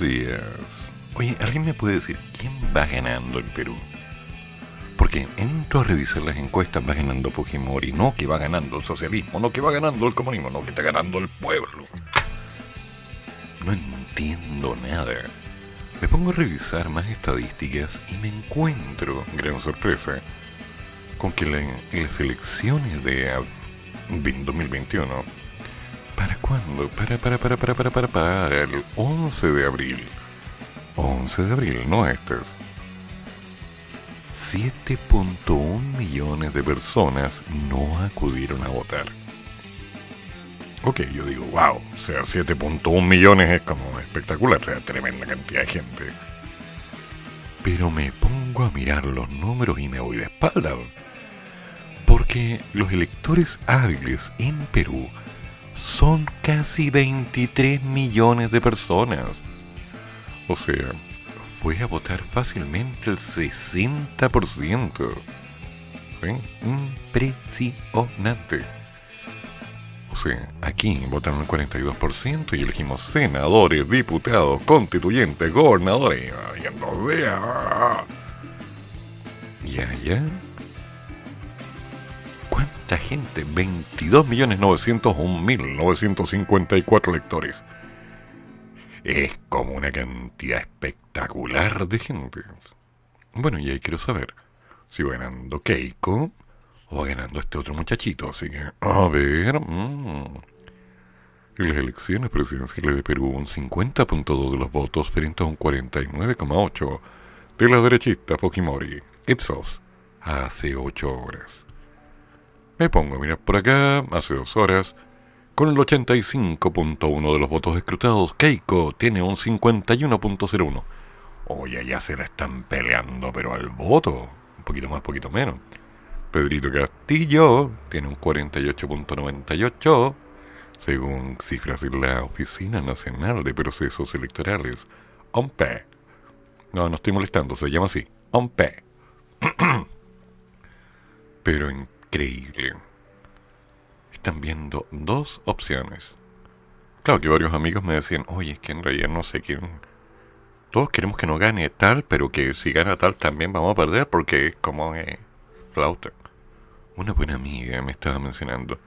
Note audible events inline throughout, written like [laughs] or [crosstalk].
Días. Oye, ¿alguien me puede decir quién va ganando en Perú? Porque entro a revisar las encuestas, va ganando Fujimori, no que va ganando el socialismo, no que va ganando el comunismo, no que está ganando el pueblo. No entiendo nada. Me pongo a revisar más estadísticas y me encuentro, gran sorpresa, con que en las elecciones de 2021, ¿para cuándo? Para, para, para, para, para, para, para el 11 de abril. 11 de abril, no estas. 7.1 millones de personas no acudieron a votar. Ok, yo digo, wow, o sea, 7.1 millones es como espectacular, tremenda cantidad de gente. Pero me pongo a mirar los números y me voy de espalda. Porque los electores hábiles en Perú son casi 23 millones de personas. O sea, fue a votar fácilmente el 60%. ¿Sí? Impresionante. O sea, aquí votaron el 42% y elegimos senadores, diputados, constituyentes, gobernadores. Y allá. ¿Cuánta gente? 22.901.954 electores. Es como una cantidad espectacular de gente. Bueno, y ahí quiero saber si va ganando Keiko o va ganando este otro muchachito. Así que, a ver. Mm. En las elecciones presidenciales de Perú, un 50.2 de los votos frente a un 49.8 de la derechista Fujimori. Ipsos, hace 8 horas. Me pongo a mirar por acá, hace 2 horas. Con el 85.1 de los votos escrutados, Keiko tiene un 51.01. Oye, ya se la están peleando, pero al voto. Un poquito más, poquito menos. Pedrito Castillo tiene un 48.98, según cifras de la Oficina Nacional de Procesos Electorales, OMPE. No, no estoy molestando, se llama así, OMPE. [clears throat] Pero increíble. Están viendo dos opciones. Claro que varios amigos me decían, oye, es que en realidad no sé quién... Todos queremos que no gane tal, pero que si gana tal también vamos a perder porque es como... Eh, flauta. Una buena amiga me estaba mencionando.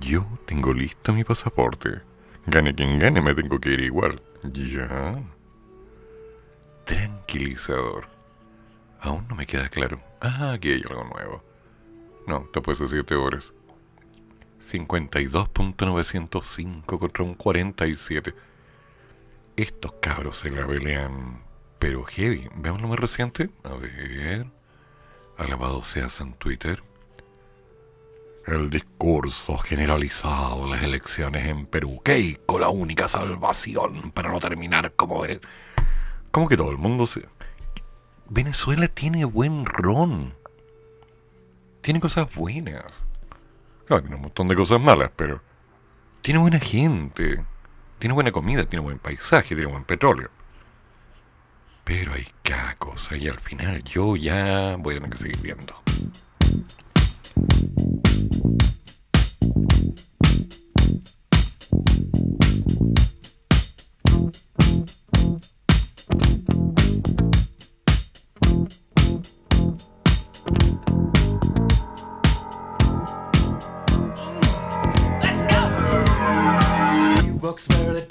Yo tengo listo mi pasaporte. Gane quien gane, me tengo que ir igual. Ya. Tranquilizador. Aún no me queda claro. Ah, aquí hay algo nuevo. No, después de 7 horas. 52.905 contra un 47. Estos cabros se la pelean, pero heavy. Veamos lo más reciente. A ver. Alabado seas en Twitter. El discurso generalizado de las elecciones en Perú. Keiko, la única salvación para no terminar como eres. Como que todo el mundo se. Venezuela tiene buen ron. Tiene cosas buenas. Claro, tiene un montón de cosas malas, pero. Tiene buena gente. Tiene buena comida, tiene buen paisaje, tiene buen petróleo. Pero hay cada cosa y al final yo ya voy a tener que seguir viendo.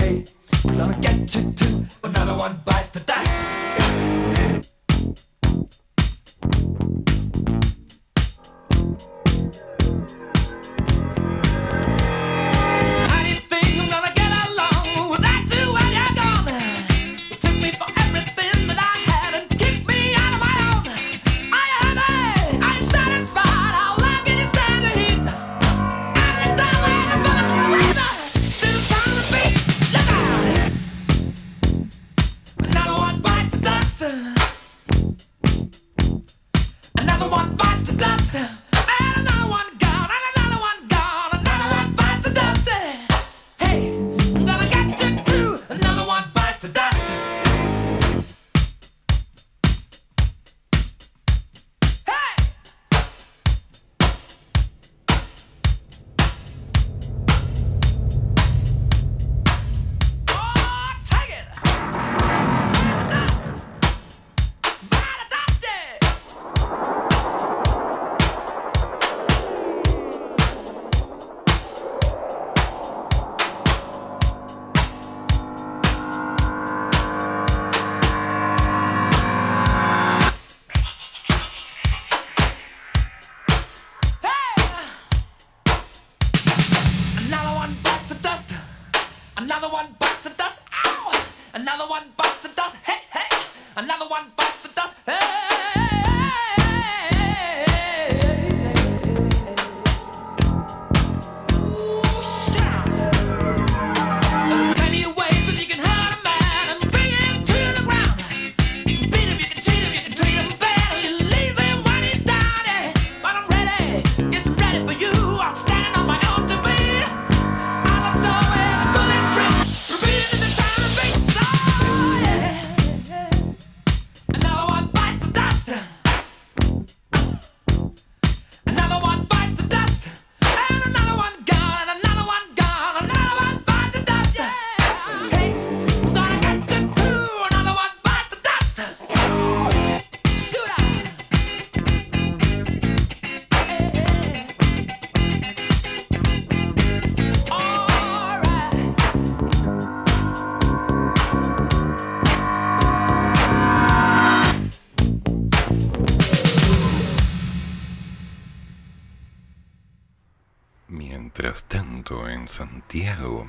hey. Gonna get you too. Another one bites the dust.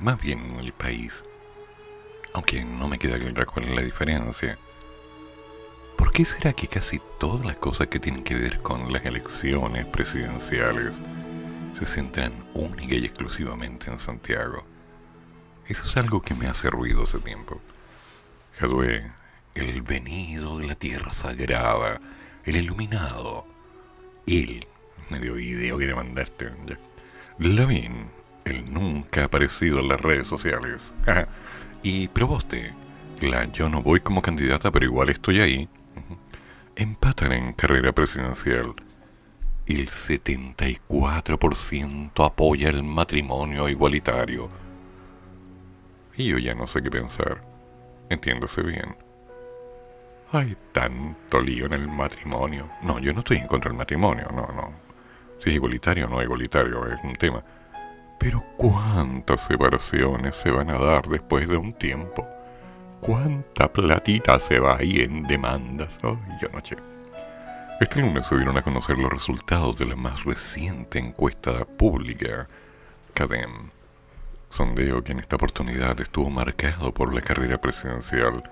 Más bien en el país, aunque no me queda clara cuál es la diferencia, ¿por qué será que casi todas las cosas que tienen que ver con las elecciones presidenciales se centran única y exclusivamente en Santiago? Eso es algo que me hace ruido hace tiempo. Jadwe, el venido de la tierra sagrada, el iluminado, él, medio video que le mandaste. ya. Lavín, el nunca aparecido en las redes sociales. y Proboste, la yo no voy como candidata, pero igual estoy ahí. Empatan en carrera presidencial. El 74% apoya el matrimonio igualitario. Y yo ya no sé qué pensar. Entiéndase bien. Hay tanto lío en el matrimonio. No, yo no estoy en contra del matrimonio, no, no. Si es igualitario o no igualitario, es un tema. Pero ¿cuántas separaciones se van a dar después de un tiempo? ¿Cuánta platita se va a ir en demandas? Yo no sé. Este lunes se dieron a conocer los resultados de la más reciente encuesta pública, CADEM. Sondeo que en esta oportunidad estuvo marcado por la carrera presidencial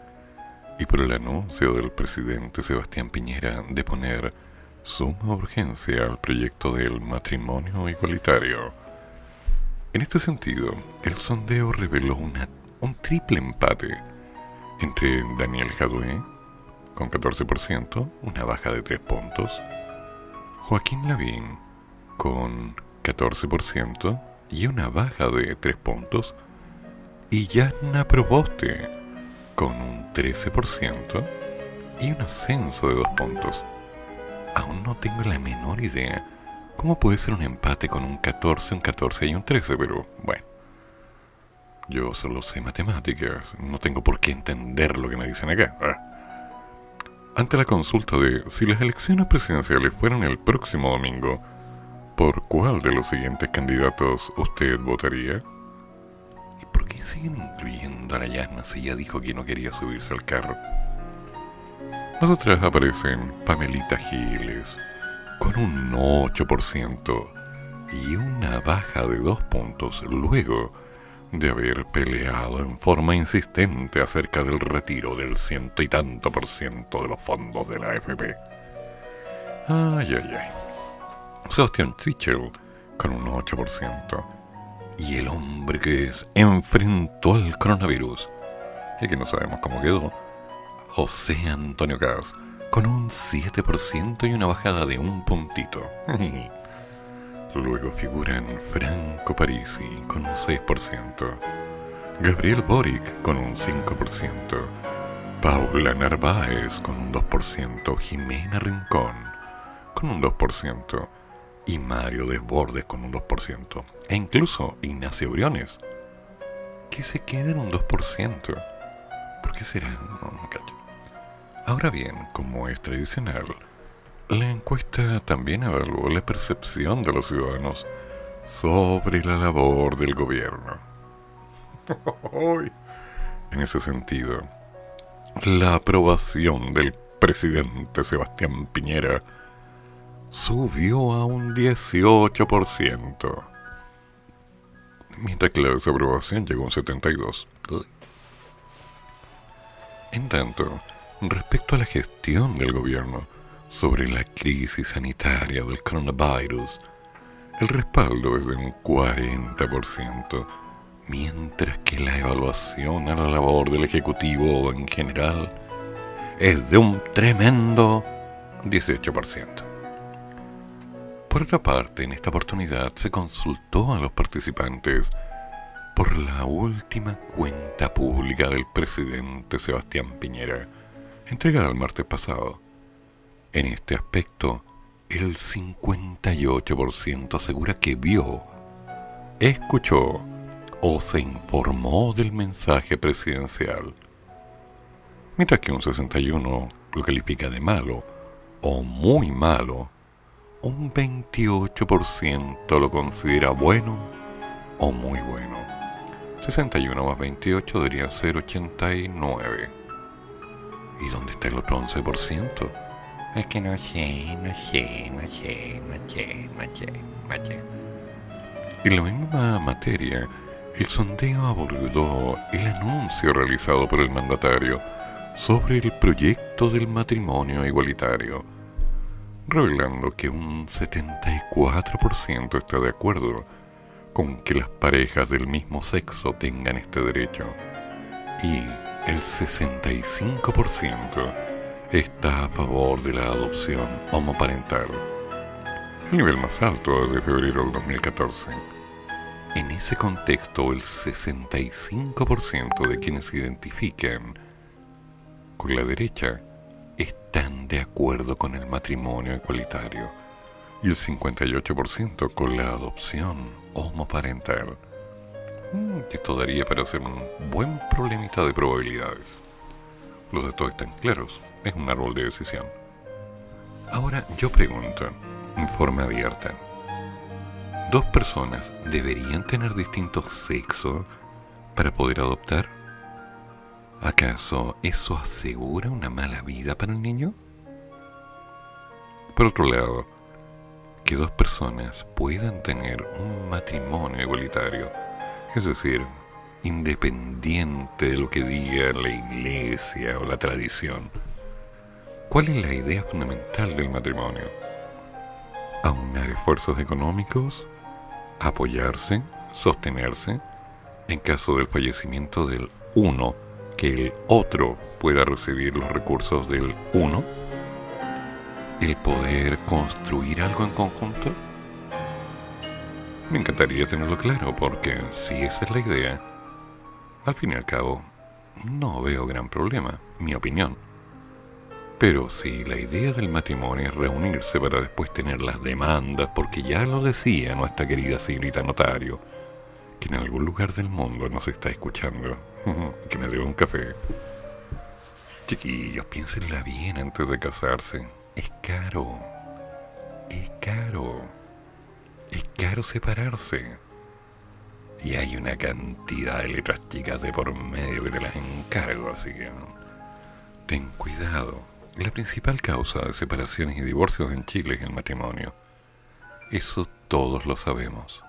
y por el anuncio del presidente Sebastián Piñera de poner suma urgencia al proyecto del matrimonio igualitario. En este sentido, el sondeo reveló un triple empate entre Daniel Jadue, con 14%, una baja de 3 puntos, Joaquín Lavín, con 14% y una baja de 3 puntos, y Yana Proboste, con un 13% y un ascenso de 2 puntos. Aún no tengo la menor idea cómo puede ser un empate con un 14, un 14 y un 13, pero bueno. Yo solo sé matemáticas, no tengo por qué entender lo que me dicen acá. Ah. Ante la consulta de si las elecciones presidenciales fueran el próximo domingo, ¿por cuál de los siguientes candidatos usted votaría? ¿Y por qué siguen incluyendo a la Yasna si ya dijo que no quería subirse al carro? Más atrás aparecen Pamelita Giles con un 8% y una baja de dos puntos luego de haber peleado en forma insistente acerca del retiro del ciento y tanto por ciento de los fondos de la AFP. Ay, ay, ay. Sebastian Tichel con un 8%. Y el hombre que enfrentó al coronavirus y que no sabemos cómo quedó, José Antonio Cas, con un 7% y una bajada de un puntito. [laughs] Luego figuran Franco Parisi con un 6%, Gabriel Boric con un 5%, Paula Narváez con un 2%, Jimena Rincón con un 2% y Mario Desbordes con un 2%, e incluso Ignacio Briones, que se queda en un 2%. ¿Por qué será? Ahora bien, como es tradicional, la encuesta también evaluó la percepción de los ciudadanos sobre la labor del gobierno. [laughs] en ese sentido, la aprobación del presidente Sebastián Piñera subió a un 18%, mientras que la desaprobación llegó a un 72%. En tanto, respecto a la gestión del gobierno, sobre la crisis sanitaria del coronavirus, el respaldo es de un 40%, mientras que la evaluación a la labor del Ejecutivo en general es de un tremendo 18%. Por otra parte, en esta oportunidad se consultó a los participantes por la última cuenta pública del presidente Sebastián Piñera, entregada el martes pasado en este aspecto, el 58% asegura que vio, escuchó o se informó del mensaje presidencial, mientras que un 61% lo califica de malo o muy malo, un 28% lo considera bueno o muy bueno. 61 más 28 deberían ser 89. ¿Y dónde está el otro 11%? Es que no sé, no sé, no sé, no sé, no sé, no sé. En la misma materia, el sondeo abordó el anuncio realizado por el mandatario sobre el proyecto del matrimonio igualitario, revelando que un 74% está de acuerdo con que las parejas del mismo sexo tengan este derecho y el 65% está a favor de la adopción homoparental, el nivel más alto desde febrero del 2014. En ese contexto, el 65% de quienes se identifican con la derecha están de acuerdo con el matrimonio igualitario y el 58% con la adopción homoparental. Mm, esto daría para hacer un buen problemita de probabilidades. Los datos están claros es un árbol de decisión. Ahora yo pregunto, en forma abierta, ¿dos personas deberían tener distintos sexos para poder adoptar? ¿Acaso eso asegura una mala vida para el niño? Por otro lado, que dos personas puedan tener un matrimonio igualitario, es decir, independiente de lo que diga la iglesia o la tradición, ¿Cuál es la idea fundamental del matrimonio? Aunar esfuerzos económicos, apoyarse, sostenerse, en caso del fallecimiento del uno, que el otro pueda recibir los recursos del uno, el poder construir algo en conjunto. Me encantaría tenerlo claro porque si esa es la idea, al fin y al cabo, no veo gran problema, mi opinión. Pero si la idea del matrimonio es reunirse para después tener las demandas, porque ya lo decía nuestra querida señorita notario, que en algún lugar del mundo nos está escuchando, [laughs] que me debe un café. Chiquillos, piénsenla bien antes de casarse. Es caro. Es caro. Es caro separarse. Y hay una cantidad de letras chicas de por medio que te las encargo, así que ten cuidado. La principal causa de separaciones y divorcios en Chile es el matrimonio. Eso todos lo sabemos.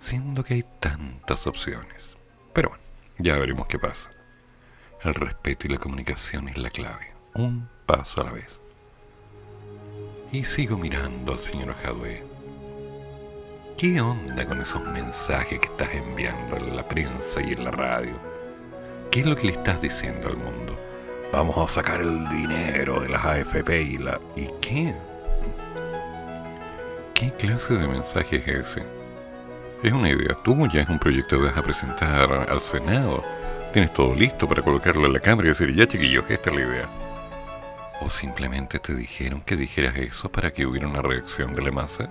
Siendo que hay tantas opciones. Pero bueno, ya veremos qué pasa. El respeto y la comunicación es la clave. Un paso a la vez. Y sigo mirando al señor Jadwe. ¿Qué onda con esos mensajes que estás enviando en la prensa y en la radio? ¿Qué es lo que le estás diciendo al mundo? Vamos a sacar el dinero de las AFP y la... ¿Y qué? ¿Qué clase de mensaje es ese? Es una idea tuya, es un proyecto que vas a presentar al Senado. Tienes todo listo para colocarlo en la cámara y decir, ya chiquillos, esta es la idea. ¿O simplemente te dijeron que dijeras eso para que hubiera una reacción de la masa?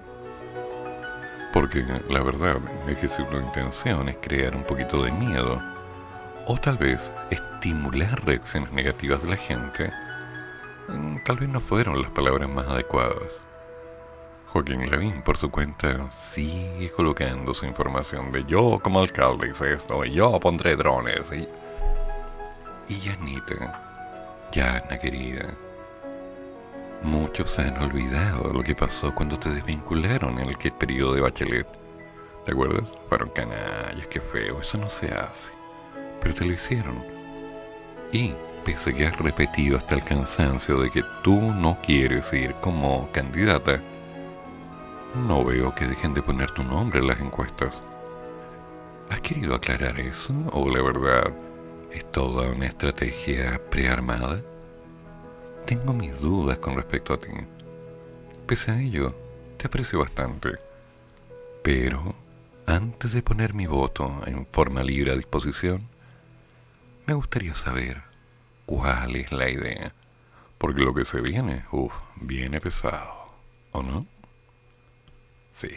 Porque la verdad es que si tu intención es crear un poquito de miedo, o tal vez estimular reacciones negativas de la gente, mm, tal vez no fueron las palabras más adecuadas. Joaquín Lavín, por su cuenta, sigue colocando su información de yo como alcalde hice esto, y yo pondré drones, y... Y Yanita, Yana querida, Muchos han olvidado lo que pasó cuando te desvincularon en el periodo de Bachelet. ¿Te acuerdas? Fueron canallas, qué feo, eso no se hace. Pero te lo hicieron. Y, pese a que has repetido hasta el cansancio de que tú no quieres ir como candidata, no veo que dejen de poner tu nombre en las encuestas. ¿Has querido aclarar eso o la verdad es toda una estrategia prearmada? Tengo mis dudas con respecto a ti. Pese a ello, te aprecio bastante. Pero, antes de poner mi voto en forma libre a disposición, me gustaría saber cuál es la idea. Porque lo que se viene, uff, viene pesado. ¿O no? Sí.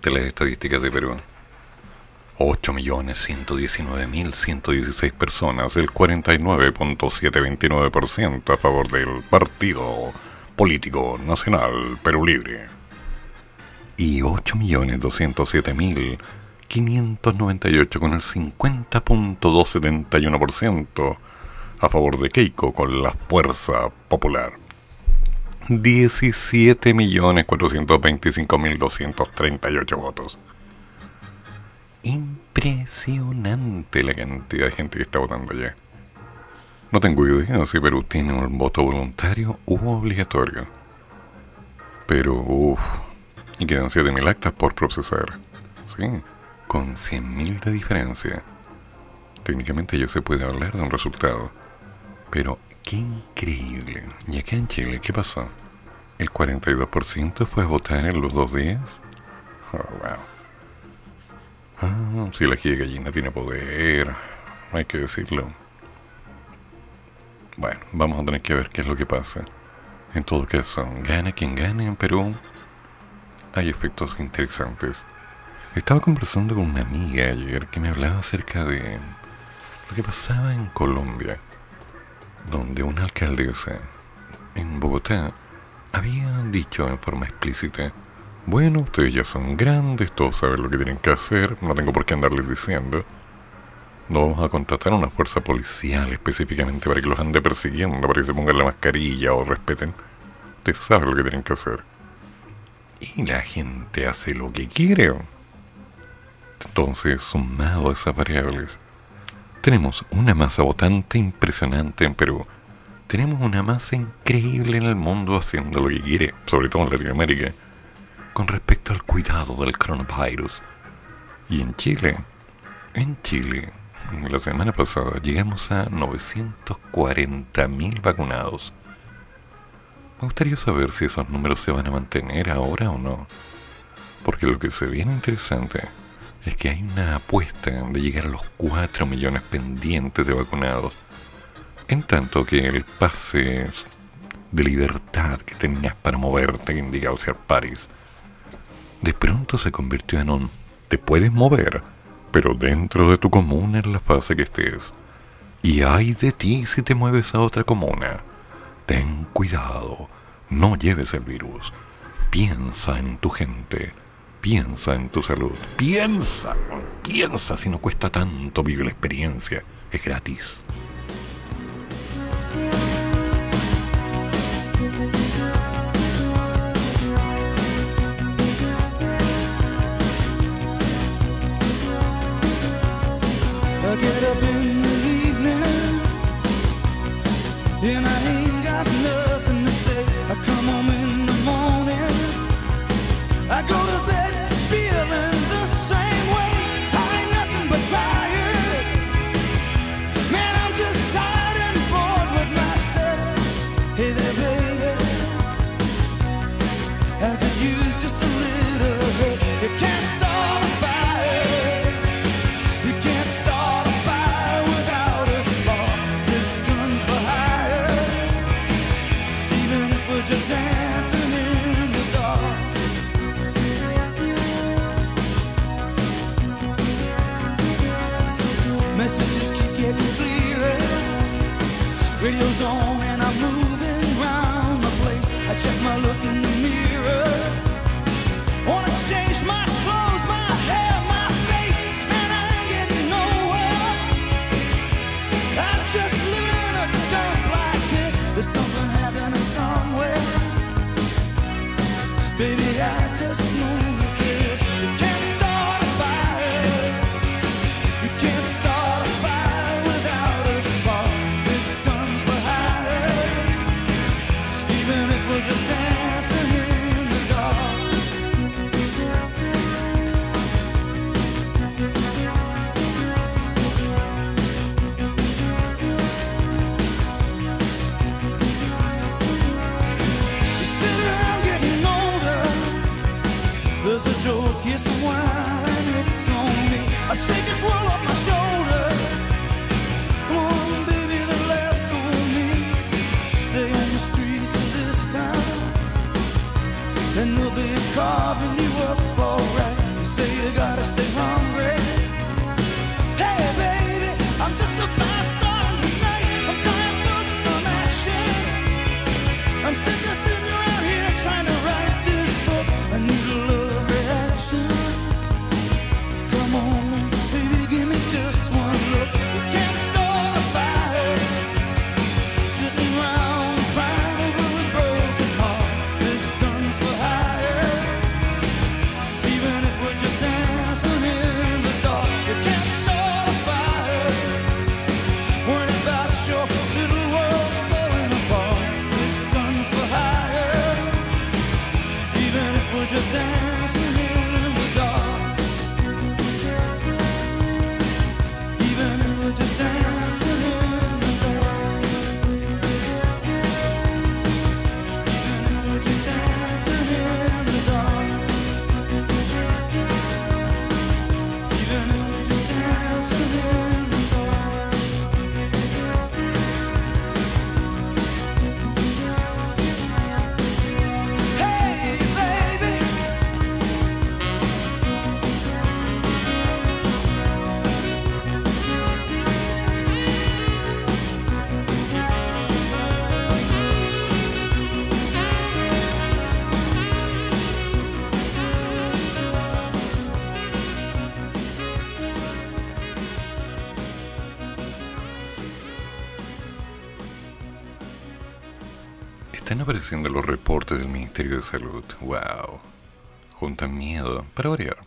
Interesante las estadísticas de Perú. 8.119.116 personas, el 49.729% a favor del Partido Político Nacional Perú Libre. Y 8.207.598 con el 50.271% a favor de Keiko con la Fuerza Popular. 17.425.238 votos. Impresionante la cantidad de gente que está votando allá. No tengo idea si Perú tiene un voto voluntario u obligatorio. Pero, uff, y quedan 7.000 actas por procesar. Sí, con 100.000 de diferencia. Técnicamente ya se puede hablar de un resultado. Pero Qué increíble. ¿Y acá en Chile qué pasó? ¿El 42% fue a votar en los dos días? Oh, wow. Ah, si la de gallina tiene poder, hay que decirlo. Bueno, vamos a tener que ver qué es lo que pasa. En todo caso, gane quien gane en Perú, hay efectos interesantes. Estaba conversando con una amiga ayer que me hablaba acerca de lo que pasaba en Colombia donde una alcaldesa en Bogotá había dicho en forma explícita, bueno, ustedes ya son grandes, todos saben lo que tienen que hacer, no tengo por qué andarles diciendo. No vamos a contratar una fuerza policial específicamente para que los ande persiguiendo, para que se pongan la mascarilla o respeten. Ustedes saben lo que tienen que hacer. Y la gente hace lo que quiere. Entonces, sumado a esas variables, tenemos una masa votante impresionante en Perú. Tenemos una masa increíble en el mundo haciendo lo que quiere, sobre todo en Latinoamérica, con respecto al cuidado del coronavirus. Y en Chile, en Chile, la semana pasada llegamos a 940.000 vacunados. Me gustaría saber si esos números se van a mantener ahora o no. Porque lo que se viene interesante es que hay una apuesta de llegar a los 4 millones pendientes de vacunados, en tanto que el pase de libertad que tenías para moverte, que indicaba ser París, de pronto se convirtió en un te puedes mover, pero dentro de tu comuna en la fase que estés. Y hay de ti si te mueves a otra comuna. Ten cuidado, no lleves el virus. Piensa en tu gente Piensa en tu salud. Piensa, piensa si no cuesta tanto vivir la experiencia. Es gratis. just know Salud. ¡Wow! Juntan miedo, para variar.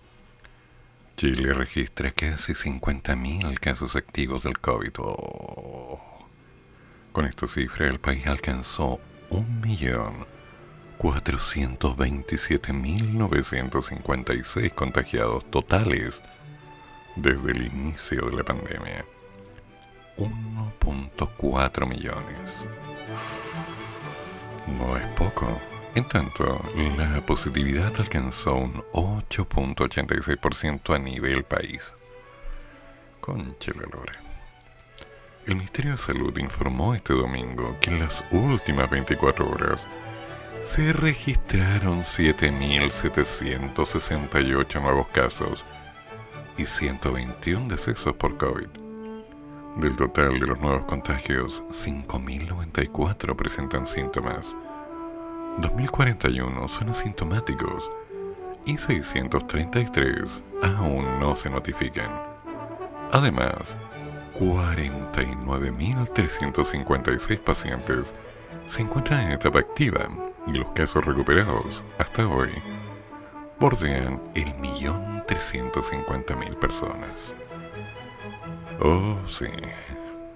Chile registra casi 50.000 casos activos del COVID. Oh. Con esta cifra, el país alcanzó 1.427.956 contagiados totales desde el inicio de la pandemia. 1.4 millones. No es poco. En tanto, la positividad alcanzó un 8.86% a nivel país. Concha la. El Ministerio de Salud informó este domingo que en las últimas 24 horas se registraron 7.768 nuevos casos y 121 decesos por COVID. Del total de los nuevos contagios, 5.094 presentan síntomas, 2.041 son asintomáticos y 633 aún no se notifican. Además, 49.356 pacientes se encuentran en etapa activa y los casos recuperados hasta hoy bordean el millón mil personas. Oh, sí.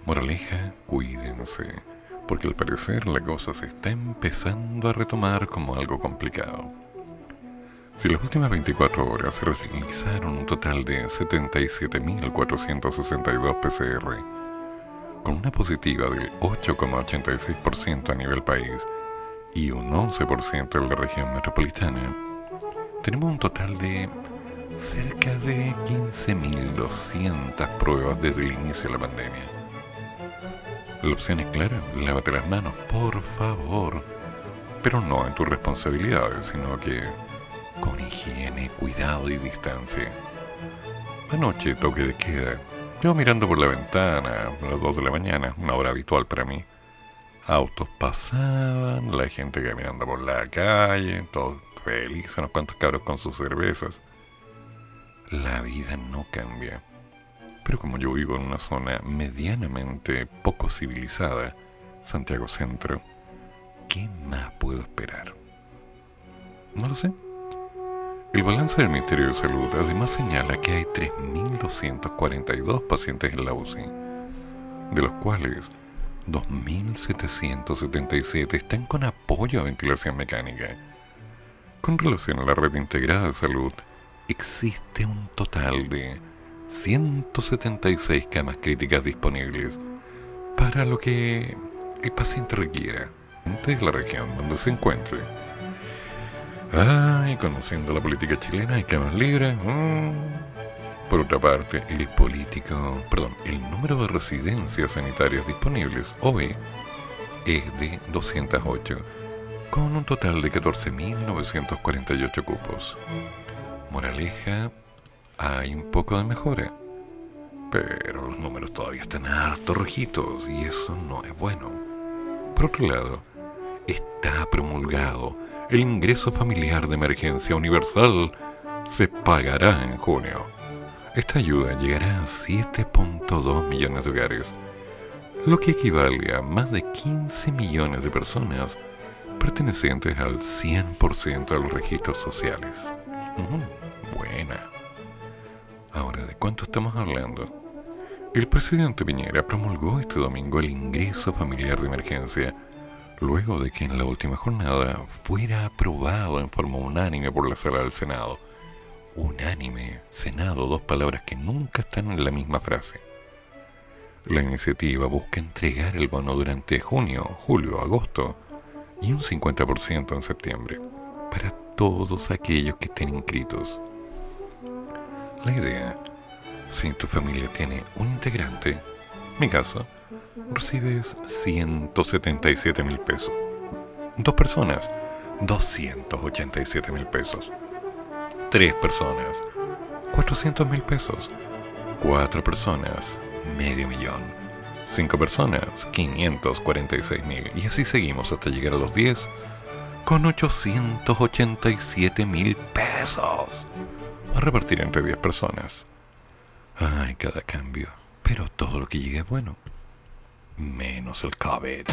Moraleja, cuídense, porque al parecer la cosa se está empezando a retomar como algo complicado. Si las últimas 24 horas se realizaron un total de 77.462 PCR, con una positiva del 8,86% a nivel país y un 11% en la región metropolitana, tenemos un total de cerca de 15.200 pruebas desde el inicio de la pandemia. La opción es clara, lávate las manos, por favor, pero no en tus responsabilidades, sino que con higiene, cuidado y distancia. Anoche toque de queda, yo mirando por la ventana a las 2 de la mañana, una hora habitual para mí. Autos pasaban, la gente caminando por la calle, todos felices, unos cuantos cabros con sus cervezas la vida no cambia. Pero como yo vivo en una zona medianamente poco civilizada, Santiago Centro, ¿qué más puedo esperar? No lo sé. El balance del Ministerio de Salud además señala que hay 3.242 pacientes en la UCI, de los cuales 2.777 están con apoyo a ventilación mecánica. Con relación a la red integrada de salud, existe un total de 176 camas críticas disponibles para lo que el paciente requiera de la región donde se encuentre. Ay, conociendo la política chilena hay camas libres. Mm. Por otra parte, el político, perdón, el número de residencias sanitarias disponibles, OE, es de 208, con un total de 14.948 cupos. Moraleja, hay un poco de mejora, pero los números todavía están harto rojitos y eso no es bueno. Por otro lado, está promulgado el ingreso familiar de emergencia universal se pagará en junio. Esta ayuda llegará a 7.2 millones de hogares, lo que equivale a más de 15 millones de personas pertenecientes al 100% de los registros sociales. buena. Ahora, ¿de cuánto estamos hablando? El presidente Piñera promulgó este domingo el ingreso familiar de emergencia luego de que en la última jornada fuera aprobado en forma unánime por la sala del Senado. Unánime, Senado, dos palabras que nunca están en la misma frase. La iniciativa busca entregar el bono durante junio, julio, agosto y un 50% en septiembre para todos aquellos que estén inscritos. La idea, si tu familia tiene un integrante, mi caso, recibes 177 mil pesos. Dos personas, 287 mil pesos. Tres personas, 400 mil pesos. Cuatro personas, medio millón. Cinco personas, 546 mil. Y así seguimos hasta llegar a los 10 con 887 mil pesos. A repartir entre 10 personas. Ay, cada cambio. Pero todo lo que llegue es bueno menos el COVID.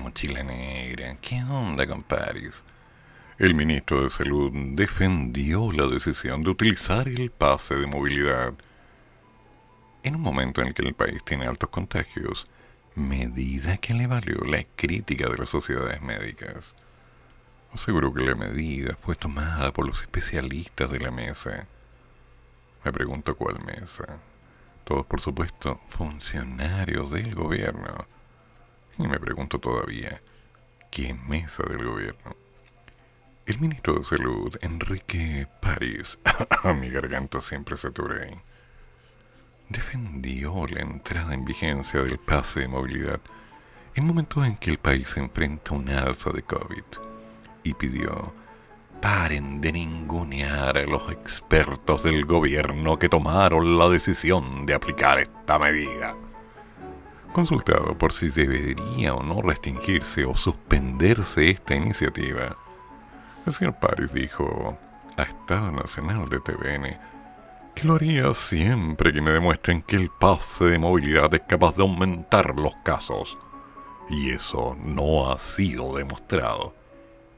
Mochila negra? ¿Qué onda con Paris? El ministro de Salud defendió la decisión de utilizar el pase de movilidad en un momento en el que el país tiene altos contagios, medida que le valió la crítica de las sociedades médicas. Aseguró que la medida fue tomada por los especialistas de la mesa. Me pregunto cuál mesa. Todos, por supuesto, funcionarios del gobierno. Y me pregunto todavía, ¿qué mesa del gobierno? El ministro de Salud, Enrique París, [laughs] mi garganta siempre se ahí, defendió la entrada en vigencia del pase de movilidad en momentos en que el país enfrenta una alza de COVID y pidió paren de ningunear a los expertos del gobierno que tomaron la decisión de aplicar esta medida. Consultado por si debería o no restringirse o suspenderse esta iniciativa, el señor París dijo a Estado Nacional de TVN que lo haría siempre que me demuestren que el pase de movilidad es capaz de aumentar los casos. Y eso no ha sido demostrado.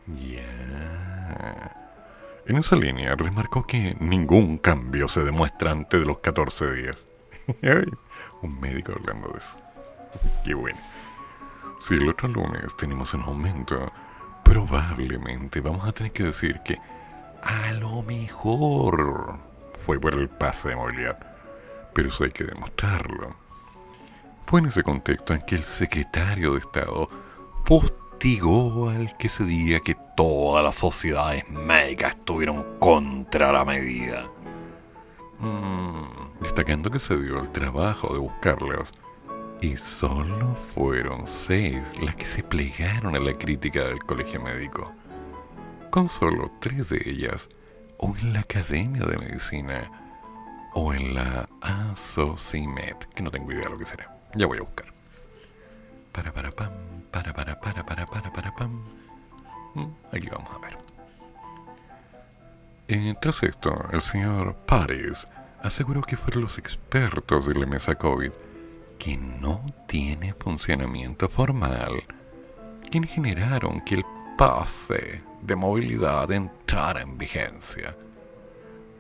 Ya. En esa línea remarcó que ningún cambio se demuestra antes de los 14 días. [laughs] Un médico hablando de eso. [laughs] Qué bueno. Si el otro lunes tenemos un aumento, probablemente vamos a tener que decir que a lo mejor fue por el pase de movilidad. Pero eso hay que demostrarlo. Fue en ese contexto en que el secretario de Estado fustigó al que se diga que todas las sociedades médicas estuvieron contra la medida. Mm, destacando que se dio el trabajo de buscarlas y solo fueron seis las que se plegaron a la crítica del colegio médico, con solo tres de ellas o en la Academia de Medicina o en la ASOCIMED, que no tengo idea de lo que será. Ya voy a buscar. Para para pam, para para para para para para pam. Mm, Aquí vamos a ver. Eh, tras esto, el señor Paris aseguró que fueron los expertos de la mesa COVID que no tiene funcionamiento formal quienes generaron que el pase de movilidad entrara en vigencia.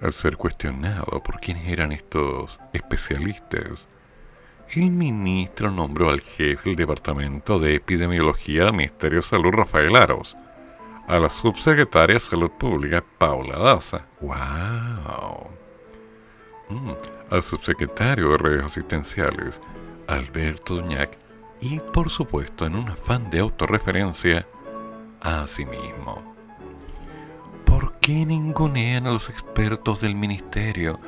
Al ser cuestionado por quiénes eran estos especialistas, el ministro nombró al jefe del Departamento de Epidemiología del Ministerio de Salud, Rafael Aros, a la subsecretaria de Salud Pública, Paula Daza. ¡Wow! Mm, al subsecretario de Redes Asistenciales, Alberto Duñac, y por supuesto, en un afán de autorreferencia, a sí mismo. ¿Por qué ningunean a los expertos del ministerio?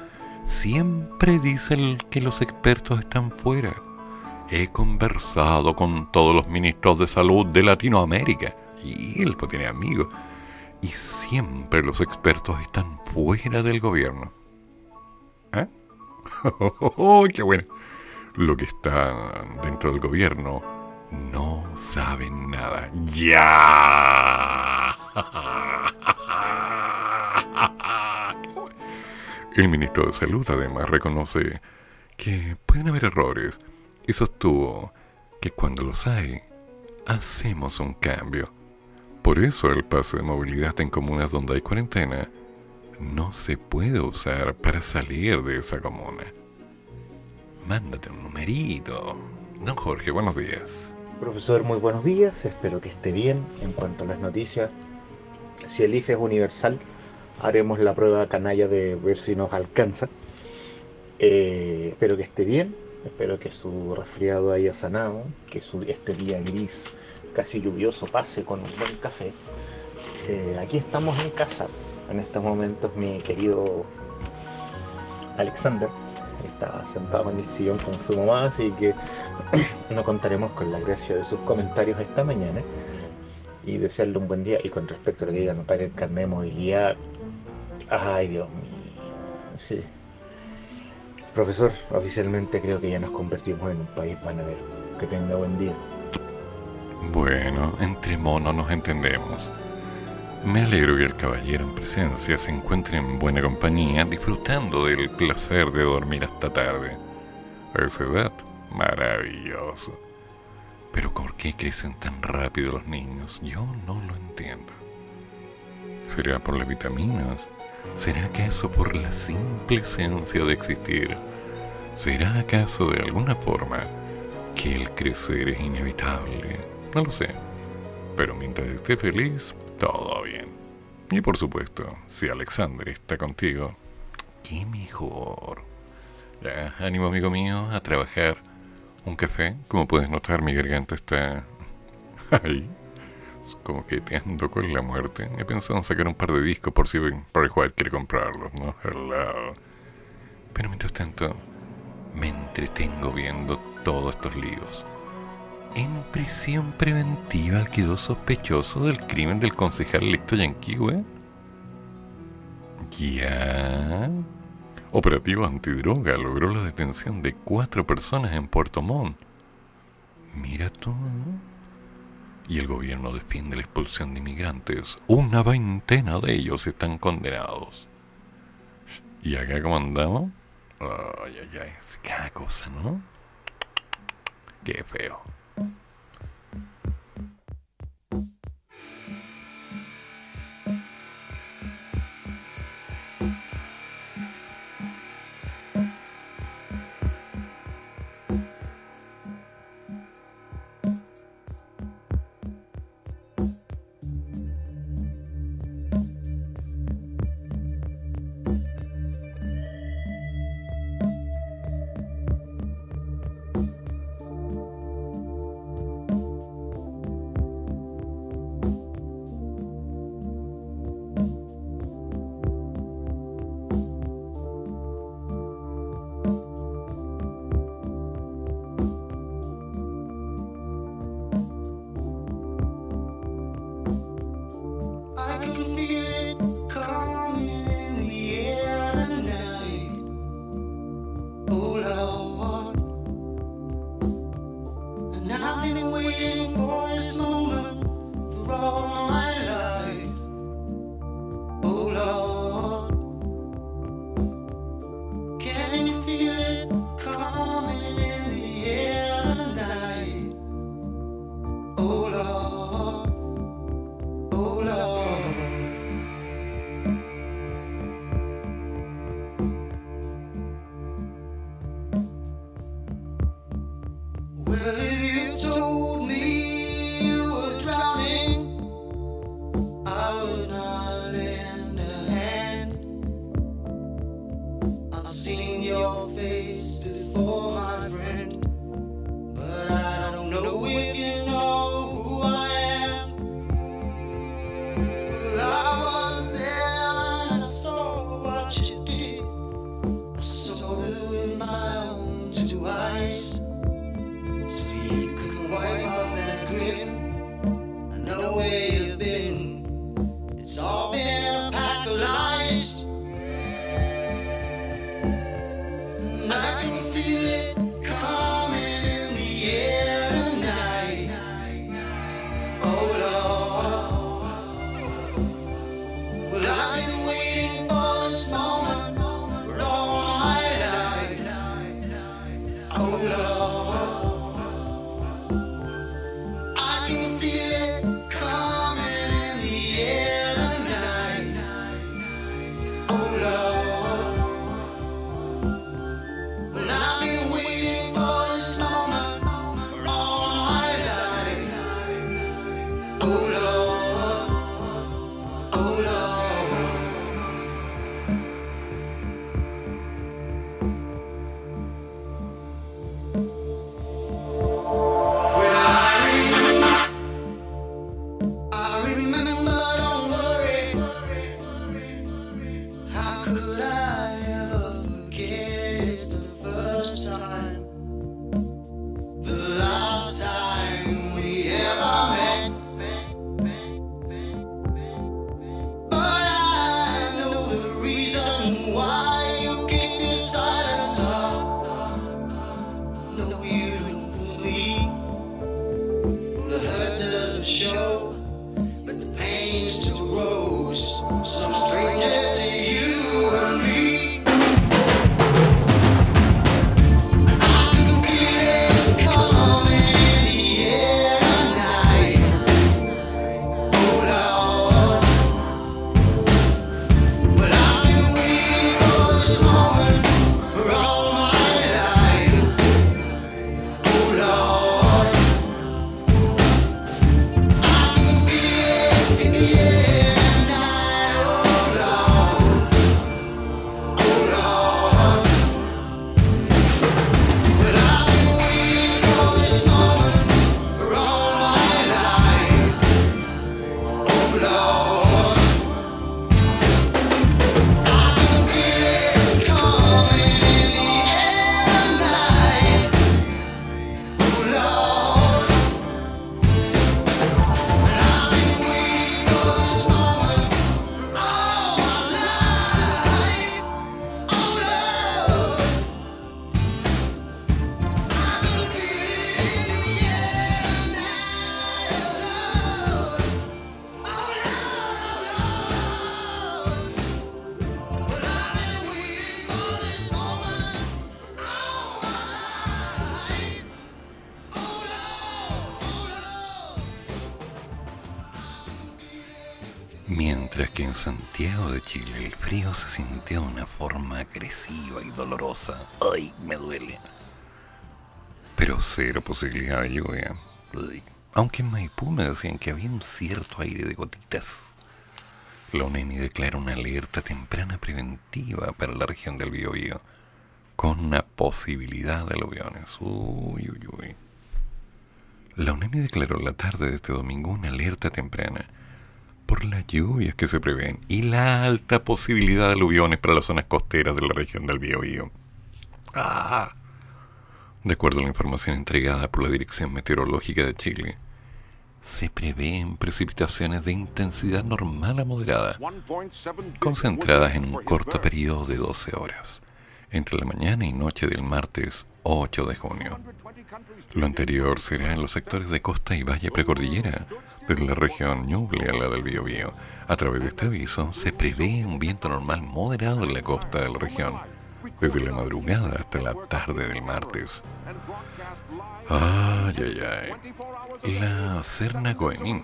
Siempre dicen que los expertos están fuera. He conversado con todos los ministros de salud de Latinoamérica y él pues tiene amigos y siempre los expertos están fuera del gobierno. ¿Eh? [laughs] ¡Oh, qué bueno! Lo que está dentro del gobierno no saben nada. ¡Ya! El ministro de Salud además reconoce que pueden haber errores y sostuvo que cuando los hay, hacemos un cambio. Por eso el pase de movilidad en comunas donde hay cuarentena no se puede usar para salir de esa comuna. Mándate un numerito. Don Jorge, buenos días. Profesor, muy buenos días, espero que esté bien. En cuanto a las noticias, si el IFE es universal, haremos la prueba canalla de ver si nos alcanza. Eh, espero que esté bien, espero que su resfriado haya sanado, que su, este día gris, casi lluvioso, pase con un buen café. Eh, aquí estamos en casa, en estos momentos mi querido Alexander está sentado en el sillón con su mamá, así que [coughs] no contaremos con la gracia de sus comentarios esta mañana y desearle un buen día. Y con respecto a lo que digan para el carnet de movilidad, ay Dios mío, sí. Profesor, oficialmente creo que ya nos convertimos en un país panadero. Que tenga buen día. Bueno, entre monos nos entendemos. Me alegro que el caballero en presencia se encuentre en buena compañía, disfrutando del placer de dormir hasta tarde. A esa edad, maravilloso. Pero ¿por qué crecen tan rápido los niños? Yo no lo entiendo. ¿Será por las vitaminas? ¿Será acaso por la simple esencia de existir? ¿Será acaso de alguna forma que el crecer es inevitable? No lo sé. Pero mientras esté feliz, todo bien. Y por supuesto, si Alexander está contigo, qué mejor. Ya, ánimo amigo mío, a trabajar. Un café, como puedes notar, mi garganta está [laughs] ahí, como que te con la muerte. He pensado en sacar un par de discos por si por el quiere comprarlos, ¿no? Hello. Pero mientras tanto, me entretengo viendo todos estos líos. En prisión preventiva quedó sospechoso del crimen del concejal electo Yanquihue. Ya. Operativo antidroga logró la detención de cuatro personas en Puerto Montt. Mira tú. Y el gobierno defiende la expulsión de inmigrantes. Una veintena de ellos están condenados. ¿Y acá cómo andamos? Ay, ay, ay. Cada cosa, ¿no? Qué feo. ¡Ay, me duele! Pero cero posibilidad de lluvia. Ay. Aunque en Maipú me decían que había un cierto aire de gotitas. La UNEMI declara una alerta temprana preventiva para la región del Biobío, con una posibilidad de aluviones. Uy, uy, uy. La UNEMI declaró la tarde de este domingo una alerta temprana por las lluvias que se prevén y la alta posibilidad de aluviones para las zonas costeras de la región del Biobío. ¡Ah! De acuerdo a la información entregada por la Dirección Meteorológica de Chile, se prevén precipitaciones de intensidad normal a moderada, concentradas en un corto periodo de 12 horas, entre la mañana y noche del martes 8 de junio. Lo anterior será en los sectores de costa y valle precordillera, desde la región Ñuble a la del Biobío. A través de este aviso se prevé un viento normal moderado en la costa de la región, desde la madrugada hasta la tarde del martes. Ay, ay, ay. La Cerna Goenin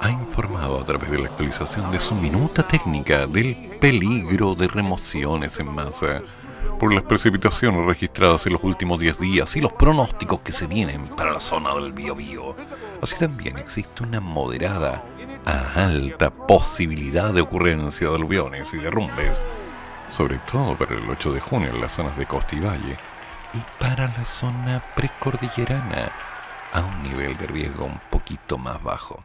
ha informado a través de la actualización de su minuta técnica del peligro de remociones en masa por las precipitaciones registradas en los últimos 10 días y los pronósticos que se vienen para la zona del Biobío. Así también existe una moderada a alta posibilidad de ocurrencia de aluviones y derrumbes, sobre todo para el 8 de junio en las zonas de costa y valle, y para la zona precordillerana a un nivel de riesgo un poquito más bajo.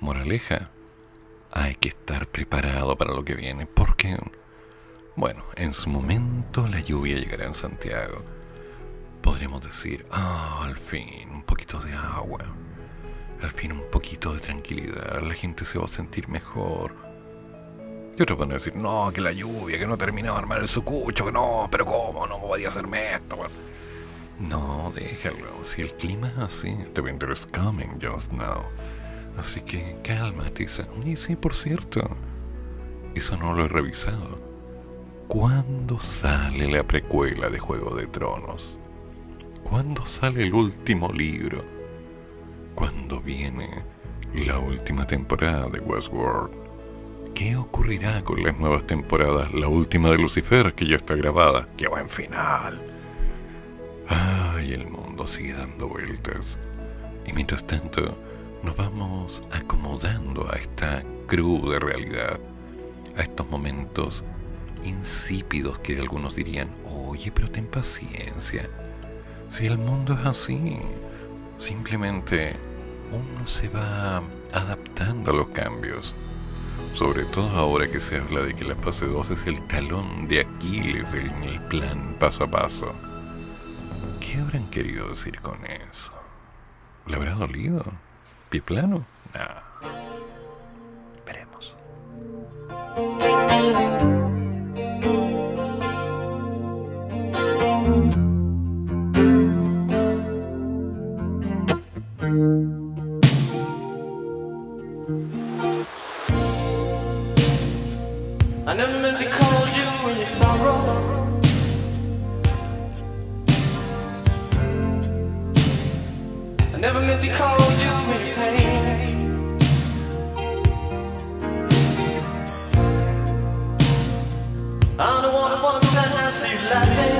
Moraleja, hay que estar preparado para lo que viene, porque, bueno, en su momento la lluvia llegará en Santiago. Podríamos decir, ah, al fin, un poquito de agua. Al fin un poquito de tranquilidad, la gente se va a sentir mejor. Y otros van a decir, no, que la lluvia, que no terminaba de armar el sucucho, que no, pero ¿cómo? No podía hacerme esto. No, déjalo. Si el clima es así, the winter is coming just now. Así que cálmate. Y sí, por cierto, eso no lo he revisado. ¿Cuándo sale la precuela de Juego de Tronos? ¿Cuándo sale el último libro? ¿Cuándo viene la última temporada de Westworld? ¿Qué ocurrirá con las nuevas temporadas? La última de Lucifer, que ya está grabada. ¡Qué buen final! Ay, el mundo sigue dando vueltas. Y mientras tanto, nos vamos acomodando a esta cruda realidad, a estos momentos insípidos que algunos dirían, oye, pero ten paciencia. Si el mundo es así, simplemente uno se va adaptando a los cambios. Sobre todo ahora que se habla de que la fase 2 es el talón de Aquiles en el plan paso a paso. ¿Qué habrán querido decir con eso? ¿Le habrá dolido? ¿Pie plano? Nah. Veremos. I never meant to call you when you sorrow. I never meant to call you when you pain. I'm the one who wants to have you laughing.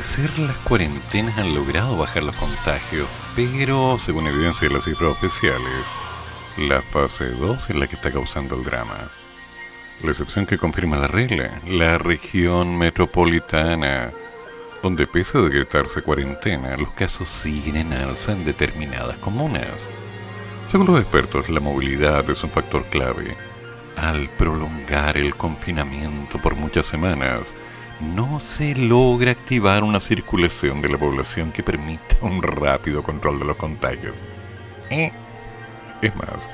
Al parecer las cuarentenas han logrado bajar los contagios, pero según evidencia de las cifras oficiales, la fase 2 es la que está causando el drama. La excepción que confirma la regla, la región metropolitana, donde pese a decretarse cuarentena, los casos siguen en alza en determinadas comunas. Según los expertos, la movilidad es un factor clave. Al prolongar el confinamiento por muchas semanas, no se logra activar una circulación de la población que permita un rápido control de los contagios. Eh. Es más,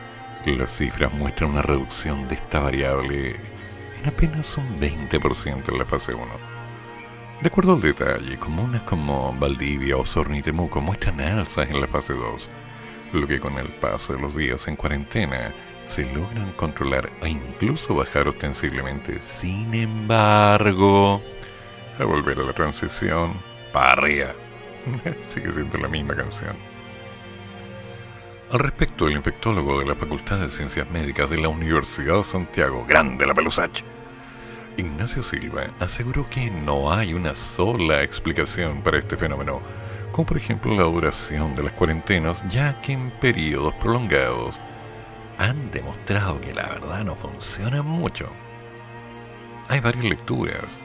las cifras muestran una reducción de esta variable en apenas un 20% en la fase 1. De acuerdo al detalle, comunas como Valdivia, Osorno y Temuco muestran alzas en la fase 2, lo que con el paso de los días en cuarentena se logran controlar e incluso bajar ostensiblemente. Sin embargo, a volver a la transición, parria. [laughs] Sigue siendo la misma canción. Al respecto, el infectólogo de la Facultad de Ciencias Médicas de la Universidad de Santiago, grande la Pelusache, Ignacio Silva, aseguró que no hay una sola explicación para este fenómeno, como por ejemplo la duración de las cuarentenas, ya que en periodos prolongados han demostrado que la verdad no funciona mucho. Hay varias lecturas.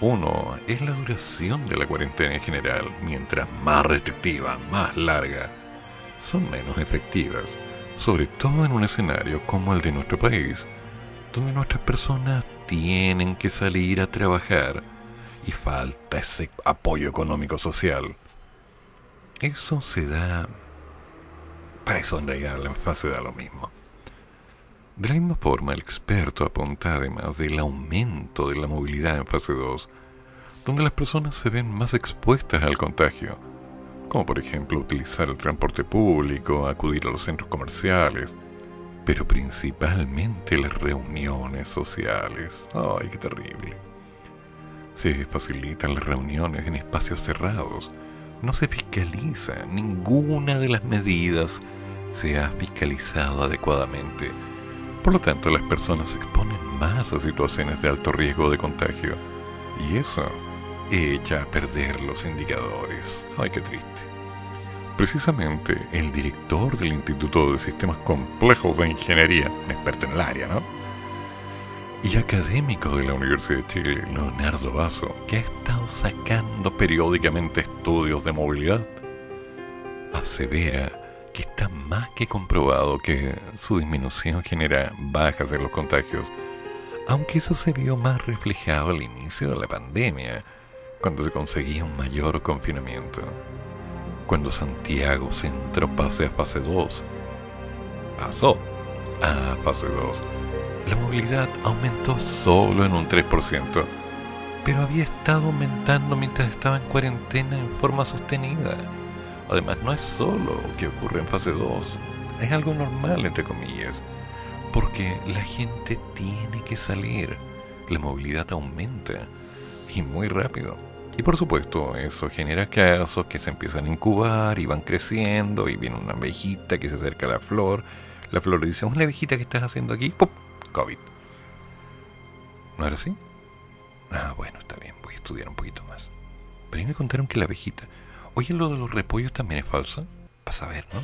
Uno es la duración de la cuarentena en general, mientras más restrictiva, más larga, son menos efectivas, sobre todo en un escenario como el de nuestro país, donde nuestras personas tienen que salir a trabajar y falta ese apoyo económico social. Eso se da... Para eso en realidad la fase da lo mismo. De la misma forma, el experto apunta además del aumento de la movilidad en fase 2, donde las personas se ven más expuestas al contagio, como por ejemplo utilizar el transporte público, acudir a los centros comerciales, pero principalmente las reuniones sociales. ¡Ay, qué terrible! Se facilitan las reuniones en espacios cerrados, no se fiscaliza, ninguna de las medidas se ha fiscalizado adecuadamente por lo tanto, las personas se exponen más a situaciones de alto riesgo de contagio. Y eso echa a perder los indicadores. Ay, qué triste. Precisamente el director del Instituto de Sistemas Complejos de Ingeniería, un experto en el área, ¿no? Y académico de la Universidad de Chile, Leonardo Vaso, que ha estado sacando periódicamente estudios de movilidad, asevera que está más que comprobado que su disminución genera bajas en los contagios, aunque eso se vio más reflejado al inicio de la pandemia, cuando se conseguía un mayor confinamiento. Cuando Santiago Centro pase a fase 2, pasó a fase 2, la movilidad aumentó solo en un 3%, pero había estado aumentando mientras estaba en cuarentena en forma sostenida. Además, no es solo que ocurre en fase 2, es algo normal, entre comillas, porque la gente tiene que salir, la movilidad aumenta y muy rápido. Y por supuesto, eso genera casos que se empiezan a incubar y van creciendo y viene una abejita que se acerca a la flor. La flor le dice, ¿una abejita que estás haciendo aquí? ¡Pum! COVID. ¿No era así? Ah, bueno, está bien, voy a estudiar un poquito más. Pero ahí me contaron que la abejita Oye, lo de los repollos también es falso. Vas a ver, ¿no?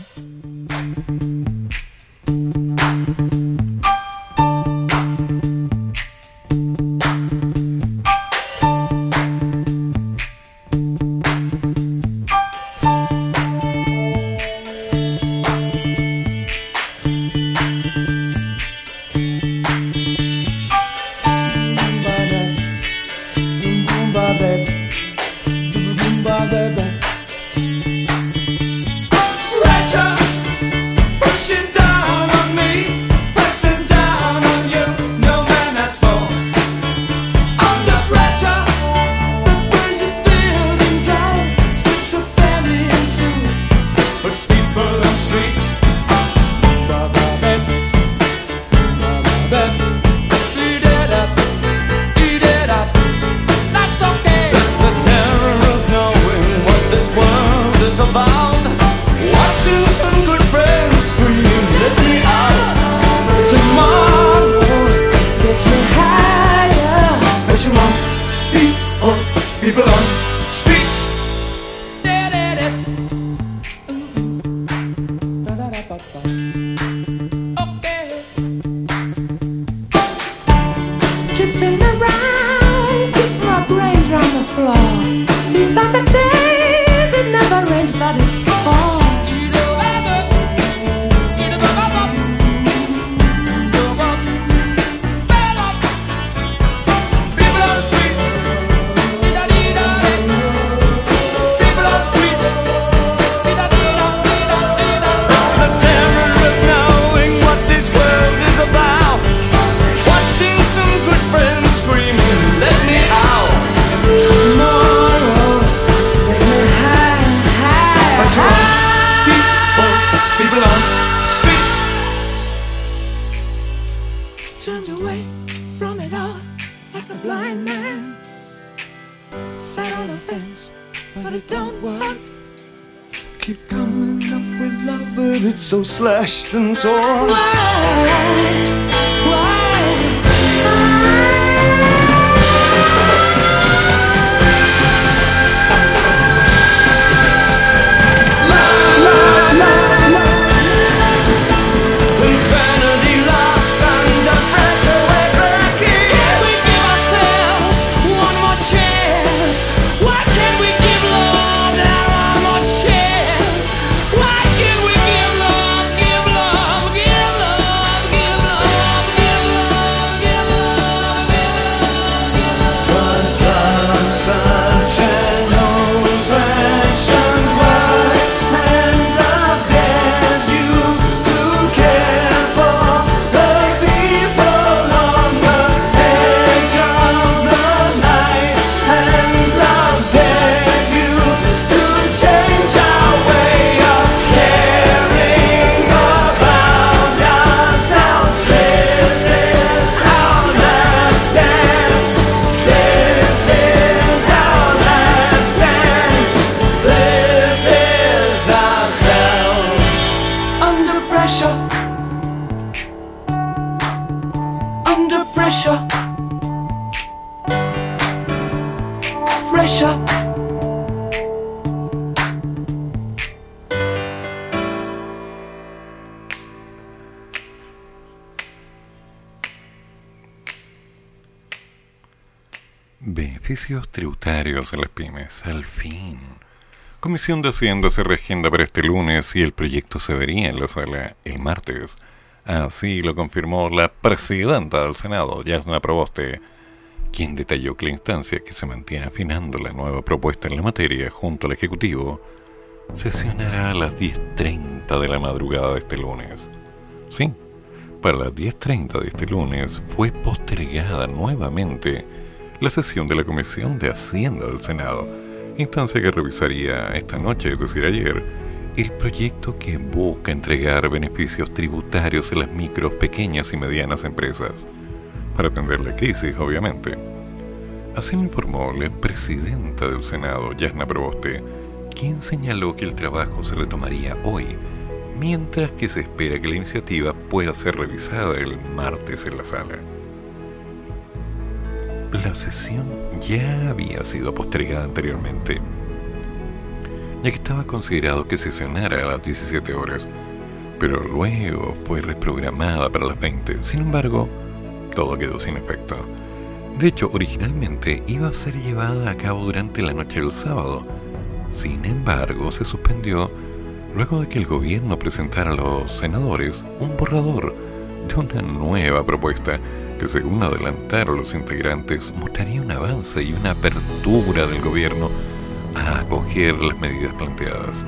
I'm slashed and torn. Comisión de Hacienda se reagenda para este lunes y el proyecto se vería en la sala el martes. Así lo confirmó la presidenta del Senado, Yasna Proboste, quien detalló que la instancia que se mantiene afinando la nueva propuesta en la materia junto al Ejecutivo sesionará a las 10.30 de la madrugada de este lunes. Sí, para las 10.30 de este lunes fue postergada nuevamente la sesión de la Comisión de Hacienda del Senado, instancia que revisaría esta noche, es decir, ayer, el proyecto que busca entregar beneficios tributarios a las micros, pequeñas y medianas empresas, para atender la crisis, obviamente. Así lo informó la presidenta del Senado, Yasna Proboste, quien señaló que el trabajo se retomaría hoy, mientras que se espera que la iniciativa pueda ser revisada el martes en la sala. La sesión ya había sido postergada anteriormente, ya que estaba considerado que sesionara a las 17 horas, pero luego fue reprogramada para las 20. Sin embargo, todo quedó sin efecto. De hecho, originalmente iba a ser llevada a cabo durante la noche del sábado. Sin embargo, se suspendió luego de que el gobierno presentara a los senadores un borrador de una nueva propuesta que según adelantaron los integrantes mostraría un avance y una apertura del gobierno a acoger las medidas planteadas.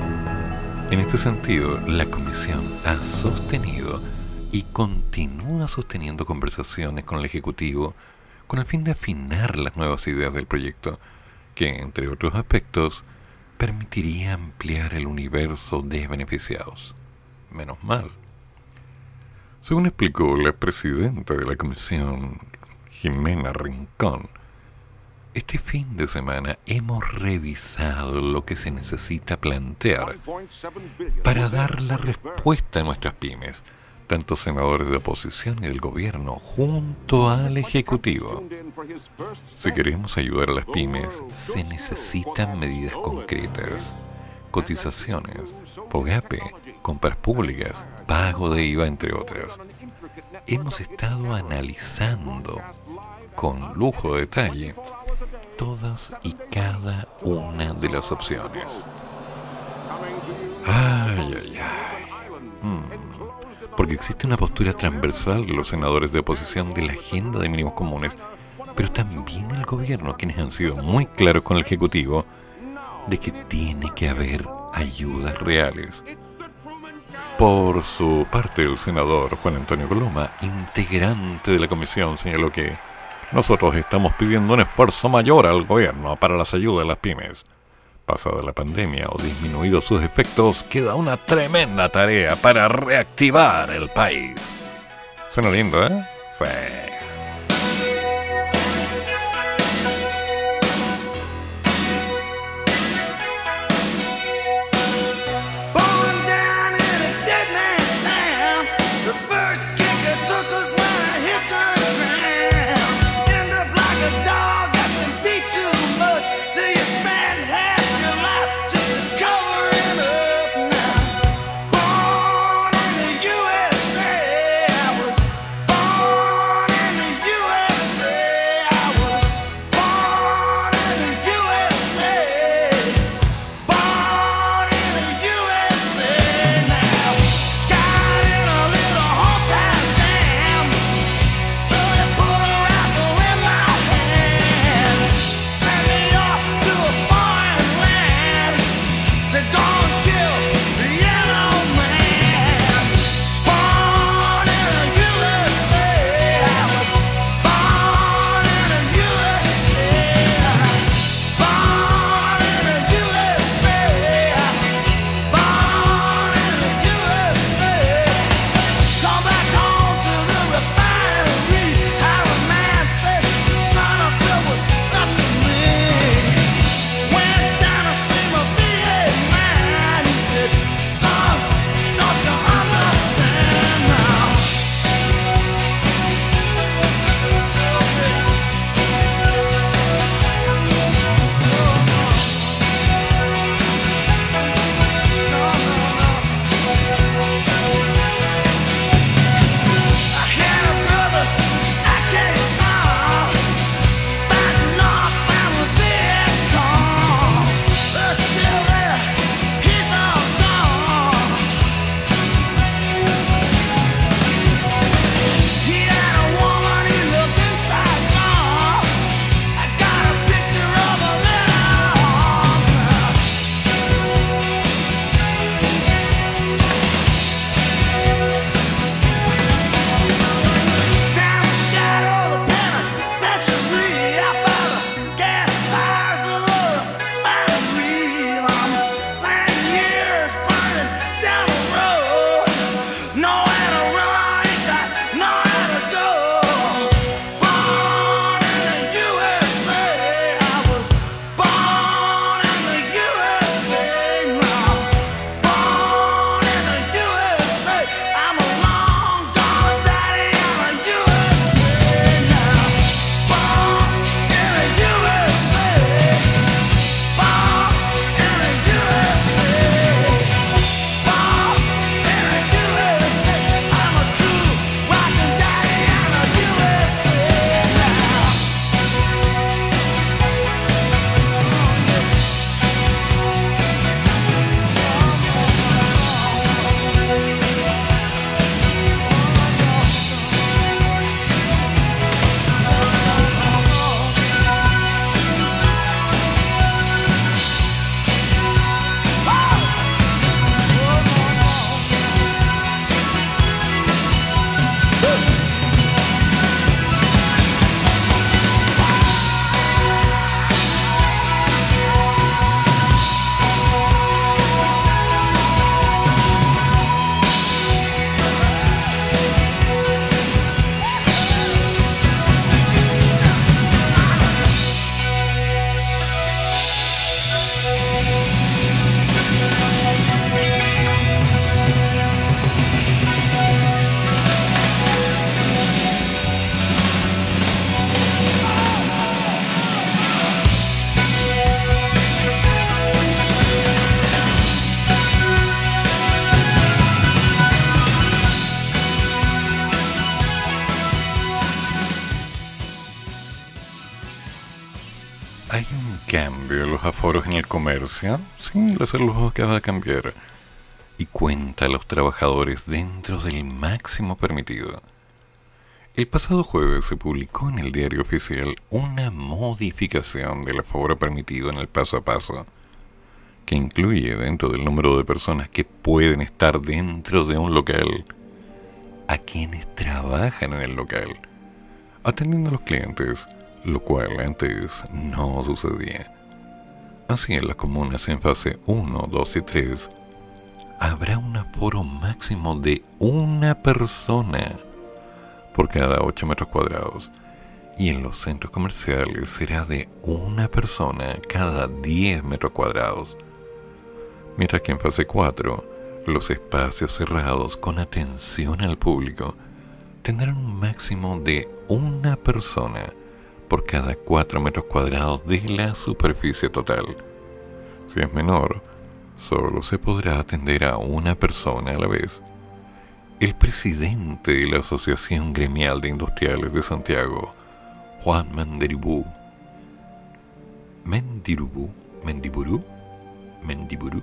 En este sentido, la Comisión ha sostenido y continúa sosteniendo conversaciones con el Ejecutivo con el fin de afinar las nuevas ideas del proyecto, que, entre otros aspectos, permitiría ampliar el universo de beneficiados. Menos mal. Según explicó la presidenta de la comisión, Jimena Rincón, este fin de semana hemos revisado lo que se necesita plantear para dar la respuesta a nuestras pymes, tanto senadores de oposición y del gobierno, junto al Ejecutivo. Si queremos ayudar a las pymes, se necesitan medidas concretas, cotizaciones, POGAPE, compras públicas, pago de IVA, entre otras. Hemos estado analizando con lujo de detalle todas y cada una de las opciones. Ay, ay, ay. Mm. Porque existe una postura transversal de los senadores de oposición de la agenda de mínimos comunes, pero también el gobierno, quienes han sido muy claros con el Ejecutivo de que tiene que haber ayudas reales. Por su parte, el senador Juan Antonio Coloma, integrante de la comisión, señaló que nosotros estamos pidiendo un esfuerzo mayor al gobierno para las ayudas a las pymes. Pasada la pandemia o disminuido sus efectos, queda una tremenda tarea para reactivar el país. Suena lindo, ¿eh? Fe. Comercio. Sí, la acaba de cambiar. Y cuenta a los trabajadores dentro del máximo permitido. El pasado jueves se publicó en el diario oficial una modificación del aforo permitido en el paso a paso, que incluye dentro del número de personas que pueden estar dentro de un local a quienes trabajan en el local, atendiendo a los clientes, lo cual antes no sucedía. Así en las comunas en fase 1, 2 y 3 habrá un aforo máximo de una persona por cada 8 metros cuadrados y en los centros comerciales será de una persona cada 10 metros cuadrados. Mientras que en fase 4 los espacios cerrados con atención al público tendrán un máximo de una persona por cada 4 metros cuadrados de la superficie total. Si es menor, solo se podrá atender a una persona a la vez. El presidente de la Asociación Gremial de Industriales de Santiago, Juan Mendiribú, Mendirubú, Mendiburú, Mendiburú,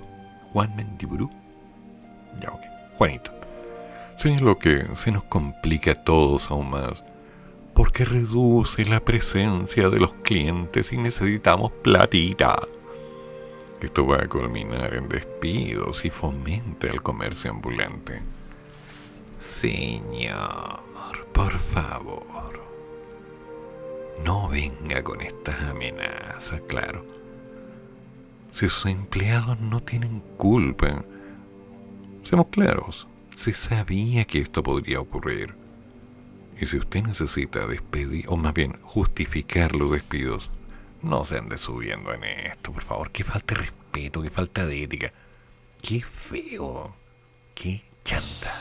Juan Mendiburú, ya ok, Juanito. lo que se nos complica a todos aún más, porque reduce la presencia de los clientes y necesitamos platita. Esto va a culminar en despidos y fomenta el comercio ambulante. Señor, por favor, no venga con estas amenazas, claro. Si sus empleados no tienen culpa, seamos claros, se sabía que esto podría ocurrir. Y si usted necesita despedir, o más bien justificar los despidos, no se ande subiendo en esto, por favor. Que falta de respeto, que falta de ética. Qué feo, qué chanta.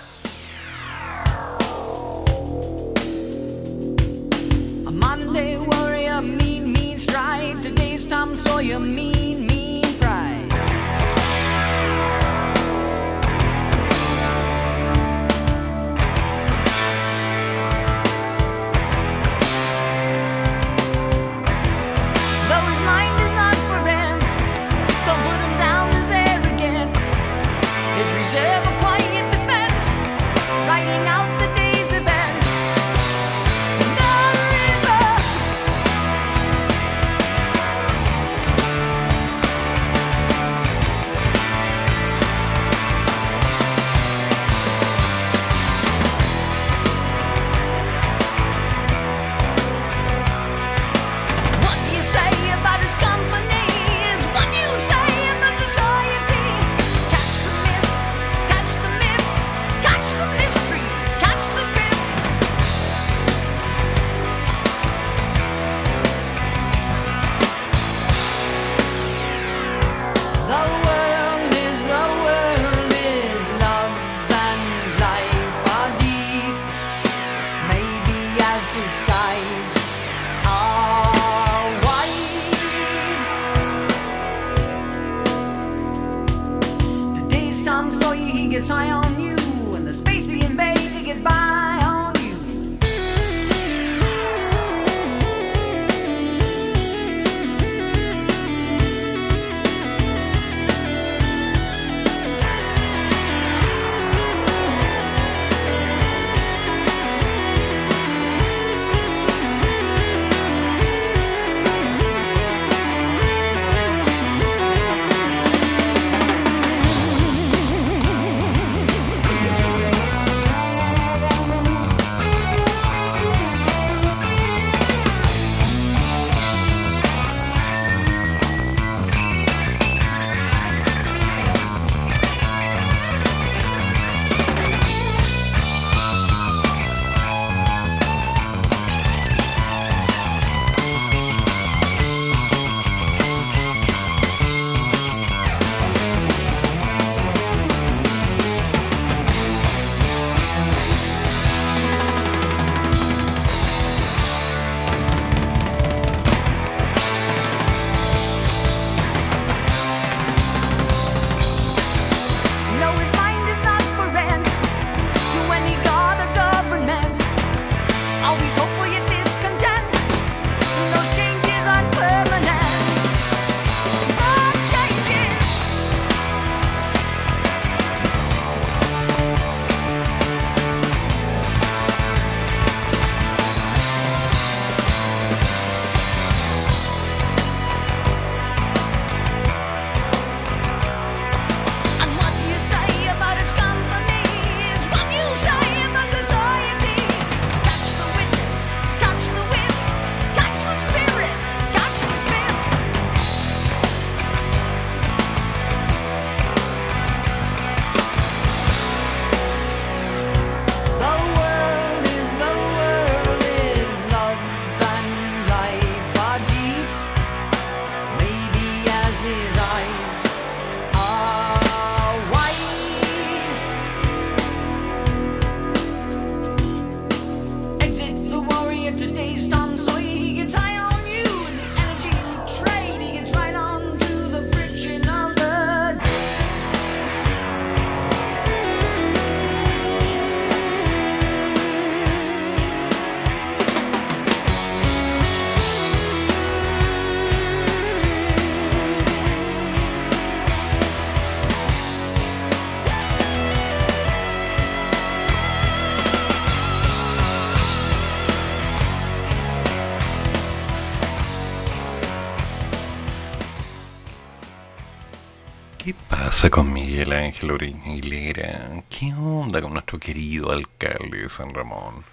Pasa con Miguel Ángel Aguilera? ¿Qué onda con nuestro querido alcalde de San Ramón?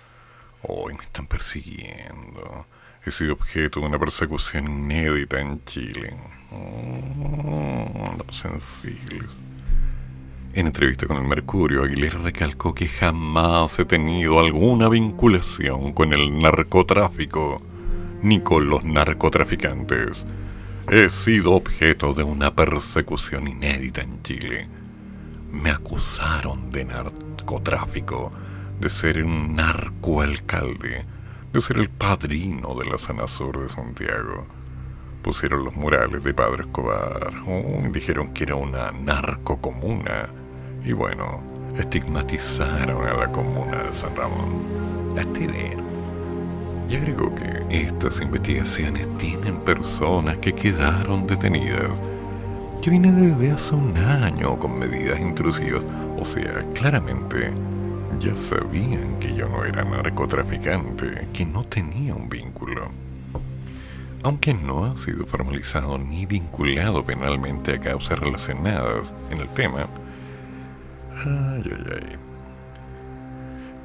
Hoy me están persiguiendo. He sido objeto de una persecución inédita en Chile. Mm, Andamos sensibles. En entrevista con el Mercurio, Aguilera recalcó que jamás he tenido alguna vinculación con el narcotráfico ni con los narcotraficantes. He sido objeto de una persecución inédita en Chile. Me acusaron de narcotráfico, de ser un narcoalcalde, de ser el padrino de la sur de Santiago. Pusieron los murales de Padre Escobar, oh, dijeron que era una narcocomuna y bueno, estigmatizaron a la comuna de San Ramón. Y agregó que estas investigaciones tienen personas que quedaron detenidas, que vienen desde hace un año con medidas intrusivas. O sea, claramente ya sabían que yo no era narcotraficante, que no tenía un vínculo. Aunque no ha sido formalizado ni vinculado penalmente a causas relacionadas en el tema, Ay, ay, ay.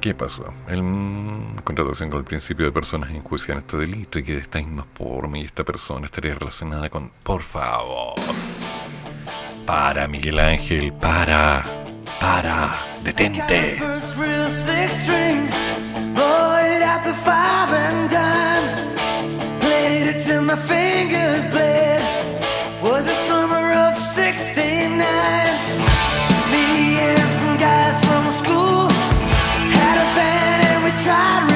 ¿Qué pasó? En contratación con el principio de personas enjuician este delito y que esta misma forma y esta persona estaría relacionada con... Por favor. Para, Miguel Ángel, para. Para. Detente. Tried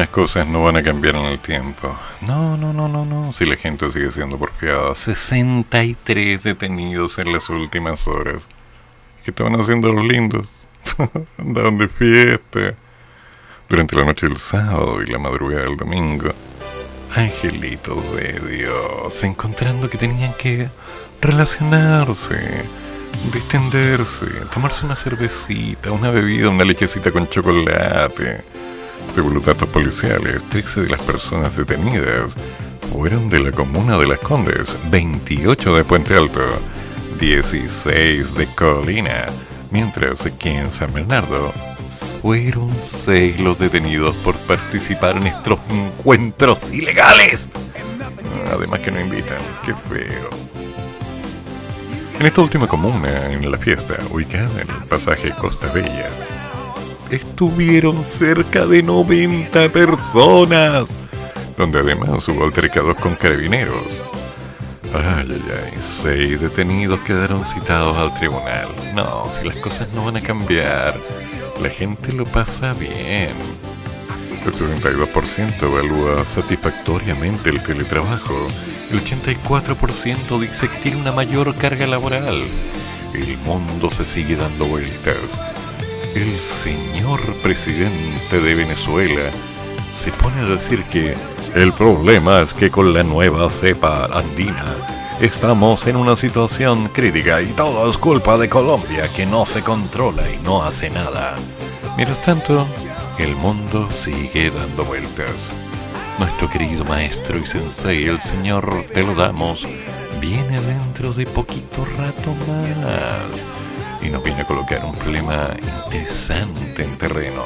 Algunas cosas no van a cambiar en el tiempo. No, no, no, no, no. Si la gente sigue siendo porfiada. 63 detenidos en las últimas horas. ¿Qué estaban haciendo los lindos? [laughs] Andaban de fiesta. Durante la noche del sábado y la madrugada del domingo. Angelitos de Dios, encontrando que tenían que relacionarse, distenderse, tomarse una cervecita, una bebida, una lechecita con chocolate. Según los datos policiales, 13 de las personas detenidas fueron de la comuna de Las Condes, 28 de Puente Alto, 16 de Colina, mientras que en San Bernardo fueron 6 los detenidos por participar en estos encuentros ilegales. Además que no invitan, qué feo. En esta última comuna, en la fiesta, ubicada en el pasaje Costa Bella, estuvieron cerca de 90 personas, donde además hubo altercados con carabineros. Ay, ay, ay, seis detenidos quedaron citados al tribunal. No, si las cosas no van a cambiar, la gente lo pasa bien. El 72% evalúa satisfactoriamente el teletrabajo. El 84% dice que tiene una mayor carga laboral. El mundo se sigue dando vueltas. El señor presidente de Venezuela se pone a decir que el problema es que con la nueva cepa andina estamos en una situación crítica y todo es culpa de Colombia que no se controla y no hace nada. Mientras tanto, el mundo sigue dando vueltas. Nuestro querido maestro y sensei, el señor Te lo damos, viene dentro de poquito rato más y nos viene a colocar un problema interesante en terreno.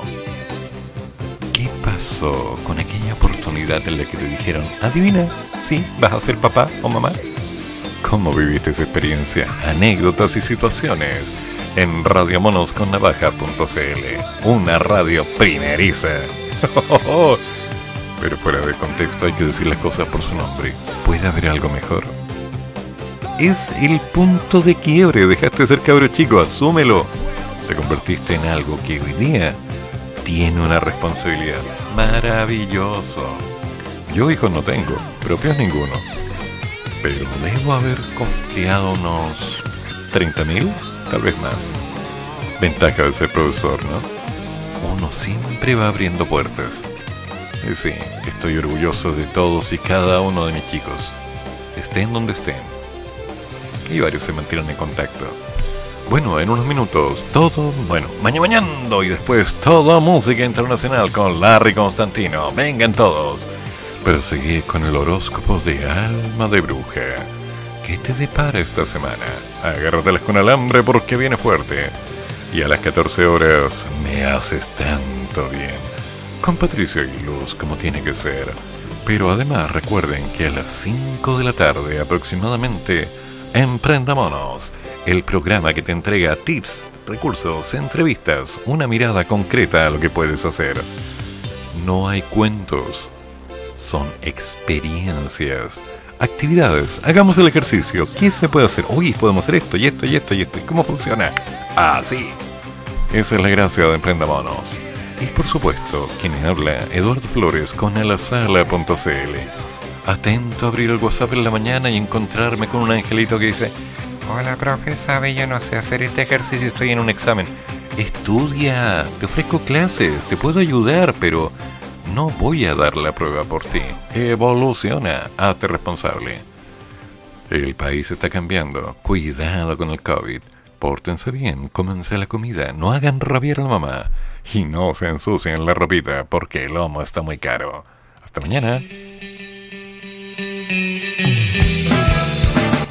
¿Qué pasó con aquella oportunidad en la que te dijeron, adivina, sí, vas a ser papá o mamá? ¿Cómo viviste esa experiencia? Anécdotas y situaciones en radiomonosconnavaja.cl, una radio primeriza. [laughs] Pero fuera de contexto hay que decir las cosas por su nombre. ¿Puede haber algo mejor? Es el punto de quiebre. Dejaste de ser cabro chico, asúmelo. Te convertiste en algo que hoy día tiene una responsabilidad. Maravilloso. Yo hijos no tengo, propios ninguno. Pero debo haber costeado unos 30.000 tal vez más. Ventaja de ser profesor, ¿no? Uno siempre va abriendo puertas. Y sí, estoy orgulloso de todos y cada uno de mis chicos. Estén donde estén. Y varios se mantienen en contacto. Bueno, en unos minutos, todo, bueno, mañana y después toda música internacional con Larry Constantino. Vengan todos. Pero seguí con el horóscopo de alma de bruja. ¿Qué te depara esta semana? Agárratelas con alambre porque viene fuerte. Y a las 14 horas me haces tanto bien. Con Patricio y Luz como tiene que ser. Pero además recuerden que a las 5 de la tarde aproximadamente, Emprendamonos, el programa que te entrega tips, recursos, entrevistas, una mirada concreta a lo que puedes hacer. No hay cuentos, son experiencias actividades. Hagamos el ejercicio. ¿Qué se puede hacer? Hoy podemos hacer esto y esto y esto y esto. ¿Y cómo funciona? Así. Esa es la gracia de Emprendamonos. Y por supuesto, quien habla, Eduardo Flores con alasala.cl. Atento a abrir el WhatsApp en la mañana y encontrarme con un angelito que dice, Hola, profe, sabe, yo no sé hacer este ejercicio, estoy en un examen. Estudia, te ofrezco clases, te puedo ayudar, pero no voy a dar la prueba por ti. Evoluciona, hazte responsable. El país está cambiando. Cuidado con el COVID. Pórtense bien, cómense la comida, no hagan rabiar a la mamá. Y no se ensucien la ropita porque el lomo está muy caro. Hasta mañana.